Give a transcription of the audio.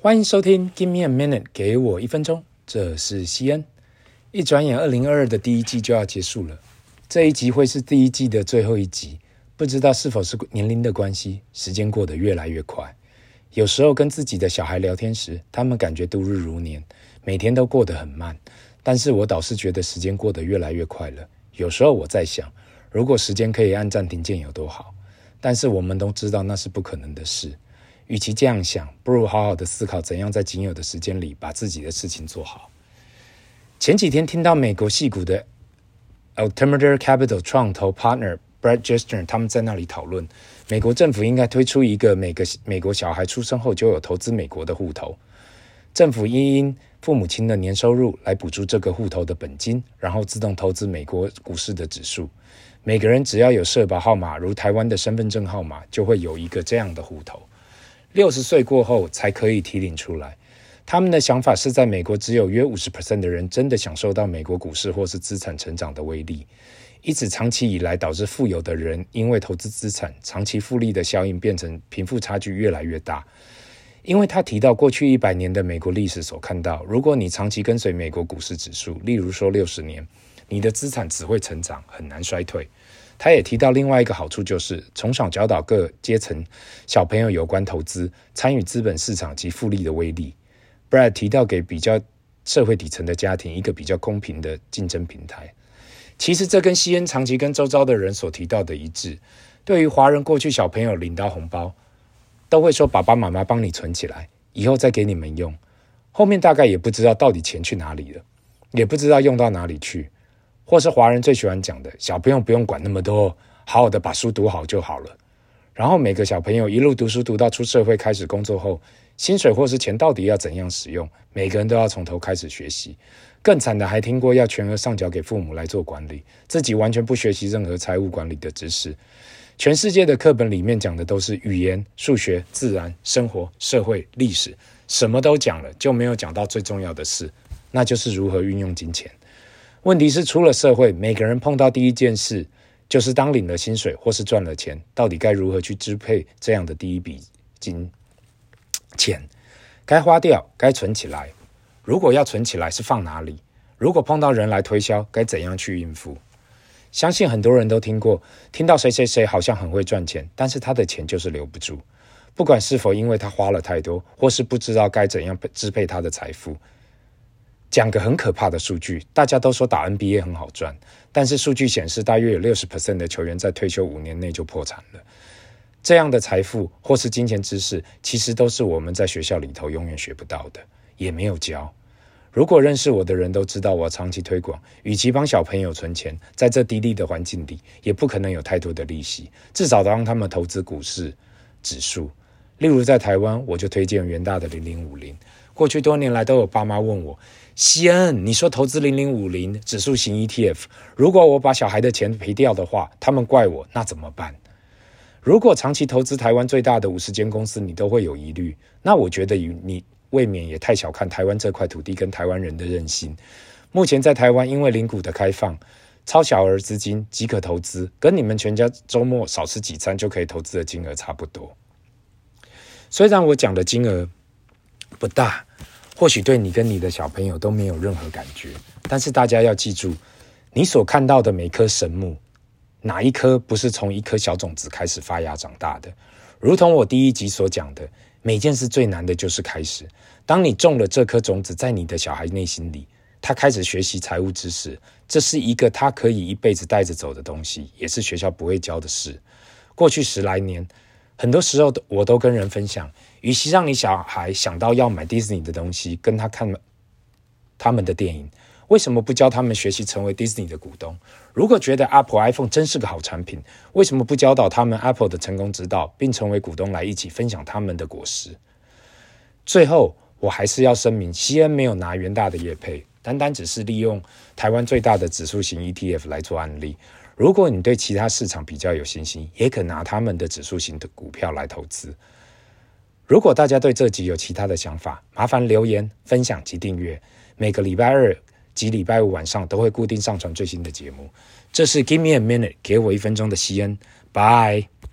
欢迎收听 Give me a minute，给我一分钟。这是西恩。一转眼，二零二二的第一季就要结束了。这一集会是第一季的最后一集。不知道是否是年龄的关系，时间过得越来越快。有时候跟自己的小孩聊天时，他们感觉度日如年，每天都过得很慢。但是我倒是觉得时间过得越来越快了。有时候我在想，如果时间可以按暂停键有多好。但是我们都知道那是不可能的事。与其这样想，不如好好的思考怎样在仅有的时间里把自己的事情做好。前几天听到美国戏股的 Altimeter Capital 创投 partner Brad Gerstner 他们在那里讨论，美国政府应该推出一个每个美国小孩出生后就有投资美国的户头，政府应因父母亲的年收入来补助这个户头的本金，然后自动投资美国股市的指数。每个人只要有社保号码，如台湾的身份证号码，就会有一个这样的户头。六十岁过后才可以提领出来。他们的想法是在美国只有约五十 percent 的人真的享受到美国股市或是资产成长的威力，因此长期以来导致富有的人因为投资资产长期复利的效应变成贫富差距越来越大。因为他提到过去一百年的美国历史所看到，如果你长期跟随美国股市指数，例如说六十年，你的资产只会成长，很难衰退。他也提到另外一个好处，就是从小教导各阶层小朋友有关投资、参与资本市场及复利的威力。Brad 提到给比较社会底层的家庭一个比较公平的竞争平台。其实这跟西恩长期跟周遭的人所提到的一致。对于华人，过去小朋友领到红包，都会说爸爸妈妈帮你存起来，以后再给你们用。后面大概也不知道到底钱去哪里了，也不知道用到哪里去。或是华人最喜欢讲的，小朋友不用管那么多，好好的把书读好就好了。然后每个小朋友一路读书读到出社会开始工作后，薪水或是钱到底要怎样使用，每个人都要从头开始学习。更惨的还听过要全额上缴给父母来做管理，自己完全不学习任何财务管理的知识。全世界的课本里面讲的都是语言、数学、自然、生活、社会、历史，什么都讲了，就没有讲到最重要的事，那就是如何运用金钱。问题是，出了社会，每个人碰到第一件事，就是当领了薪水或是赚了钱，到底该如何去支配这样的第一笔金钱？该花掉，该存起来。如果要存起来，是放哪里？如果碰到人来推销，该怎样去应付？相信很多人都听过，听到谁谁谁好像很会赚钱，但是他的钱就是留不住。不管是否因为他花了太多，或是不知道该怎样支配他的财富。讲个很可怕的数据，大家都说打 NBA 很好赚，但是数据显示，大约有六十 percent 的球员在退休五年内就破产了。这样的财富或是金钱知识，其实都是我们在学校里头永远学不到的，也没有教。如果认识我的人都知道，我长期推广，与其帮小朋友存钱，在这低利的环境里，也不可能有太多的利息，至少让他们投资股市指数。例如在台湾，我就推荐元大的零零五零。过去多年来，都有爸妈问我。西恩，你说投资零零五零指数型 ETF，如果我把小孩的钱赔掉的话，他们怪我，那怎么办？如果长期投资台湾最大的五十间公司，你都会有疑虑，那我觉得你未免也太小看台湾这块土地跟台湾人的韧性。目前在台湾，因为零股的开放，超小额资金即可投资，跟你们全家周末少吃几餐就可以投资的金额差不多。虽然我讲的金额不大。或许对你跟你的小朋友都没有任何感觉，但是大家要记住，你所看到的每棵神木，哪一棵不是从一颗小种子开始发芽长大的？如同我第一集所讲的，每件事最难的就是开始。当你种了这颗种子在你的小孩内心里，他开始学习财务知识，这是一个他可以一辈子带着走的东西，也是学校不会教的事。过去十来年，很多时候我都跟人分享。与其让你小孩想到要买迪士尼的东西，跟他看他们的电影，为什么不教他们学习成为迪士尼的股东？如果觉得 Apple iPhone 真是个好产品，为什么不教导他们 Apple 的成功之道，并成为股东来一起分享他们的果实？最后，我还是要声明，西恩没有拿元大的业配，单单只是利用台湾最大的指数型 ETF 来做案例。如果你对其他市场比较有信心，也可拿他们的指数型的股票来投资。如果大家对这集有其他的想法，麻烦留言、分享及订阅。每个礼拜二及礼拜五晚上都会固定上传最新的节目。这是 Give me a minute，给我一分钟的西恩。Bye。